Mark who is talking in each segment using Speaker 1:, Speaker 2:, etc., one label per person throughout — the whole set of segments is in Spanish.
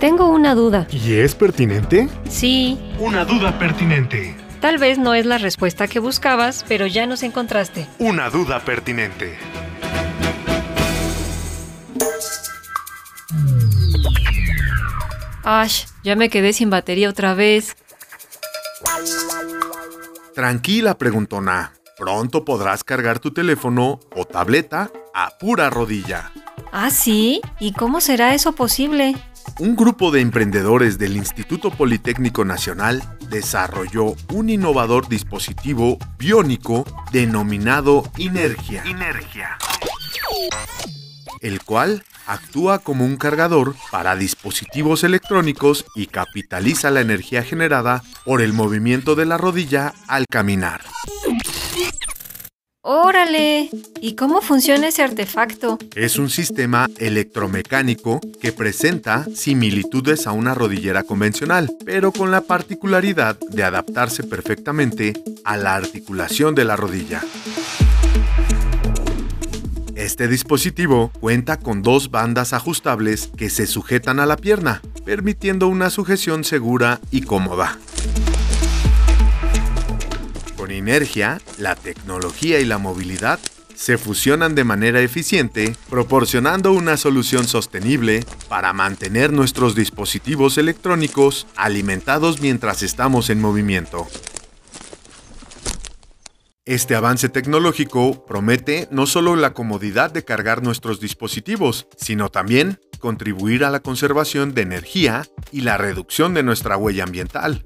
Speaker 1: Tengo una duda.
Speaker 2: ¿Y es pertinente?
Speaker 1: Sí,
Speaker 2: Una duda pertinente.
Speaker 1: tal vez no es la respuesta que buscabas, pero ya nos encontraste.
Speaker 2: Una duda pertinente.
Speaker 1: Ash, ya me quedé sin batería otra vez.
Speaker 3: Tranquila, preguntona. Pronto podrás cargar tu teléfono o tableta a pura rodilla.
Speaker 1: ¿Ah, sí? ¿Y cómo será eso posible?
Speaker 3: Un grupo de emprendedores del Instituto Politécnico Nacional desarrolló un innovador dispositivo biónico denominado Inergia, el cual actúa como un cargador para dispositivos electrónicos y capitaliza la energía generada por el movimiento de la rodilla al caminar.
Speaker 1: ¡Órale! ¿Y cómo funciona ese artefacto?
Speaker 3: Es un sistema electromecánico que presenta similitudes a una rodillera convencional, pero con la particularidad de adaptarse perfectamente a la articulación de la rodilla. Este dispositivo cuenta con dos bandas ajustables que se sujetan a la pierna, permitiendo una sujeción segura y cómoda. Con Inergia, la tecnología y la movilidad se fusionan de manera eficiente, proporcionando una solución sostenible para mantener nuestros dispositivos electrónicos alimentados mientras estamos en movimiento. Este avance tecnológico promete no solo la comodidad de cargar nuestros dispositivos, sino también contribuir a la conservación de energía y la reducción de nuestra huella ambiental.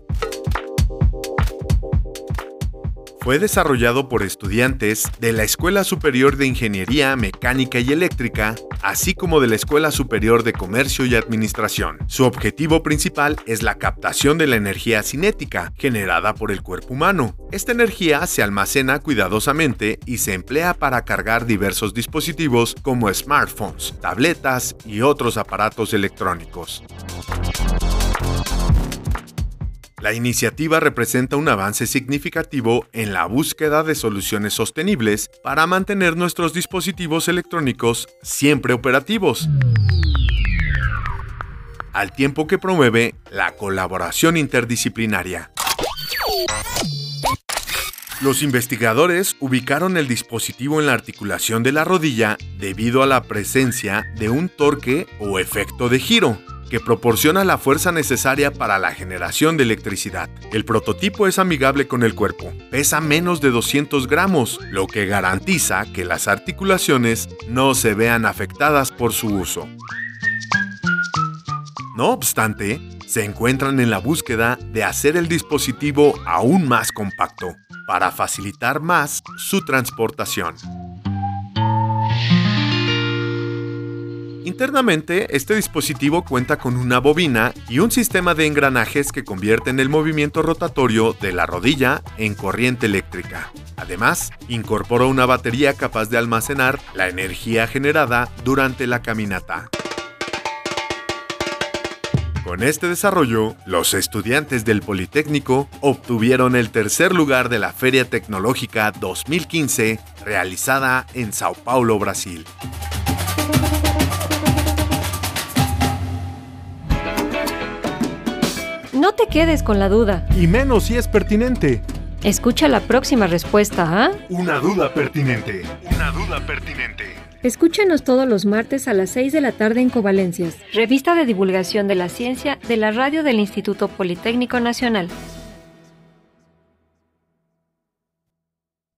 Speaker 3: Fue desarrollado por estudiantes de la Escuela Superior de Ingeniería Mecánica y Eléctrica, así como de la Escuela Superior de Comercio y Administración. Su objetivo principal es la captación de la energía cinética generada por el cuerpo humano. Esta energía se almacena cuidadosamente y se emplea para cargar diversos dispositivos como smartphones, tabletas y otros aparatos electrónicos. La iniciativa representa un avance significativo en la búsqueda de soluciones sostenibles para mantener nuestros dispositivos electrónicos siempre operativos, al tiempo que promueve la colaboración interdisciplinaria. Los investigadores ubicaron el dispositivo en la articulación de la rodilla debido a la presencia de un torque o efecto de giro que proporciona la fuerza necesaria para la generación de electricidad. El prototipo es amigable con el cuerpo, pesa menos de 200 gramos, lo que garantiza que las articulaciones no se vean afectadas por su uso. No obstante, se encuentran en la búsqueda de hacer el dispositivo aún más compacto, para facilitar más su transportación. Internamente, este dispositivo cuenta con una bobina y un sistema de engranajes que convierten el movimiento rotatorio de la rodilla en corriente eléctrica. Además, incorpora una batería capaz de almacenar la energía generada durante la caminata. Con este desarrollo, los estudiantes del Politécnico obtuvieron el tercer lugar de la Feria Tecnológica 2015 realizada en Sao Paulo, Brasil.
Speaker 1: No te quedes con la duda.
Speaker 2: Y menos si es pertinente.
Speaker 1: Escucha la próxima respuesta, ¿ah?
Speaker 2: Una duda pertinente. Una duda pertinente.
Speaker 1: Escúchanos todos los martes a las 6 de la tarde en Covalencias, revista de divulgación de la ciencia de la radio del Instituto Politécnico Nacional.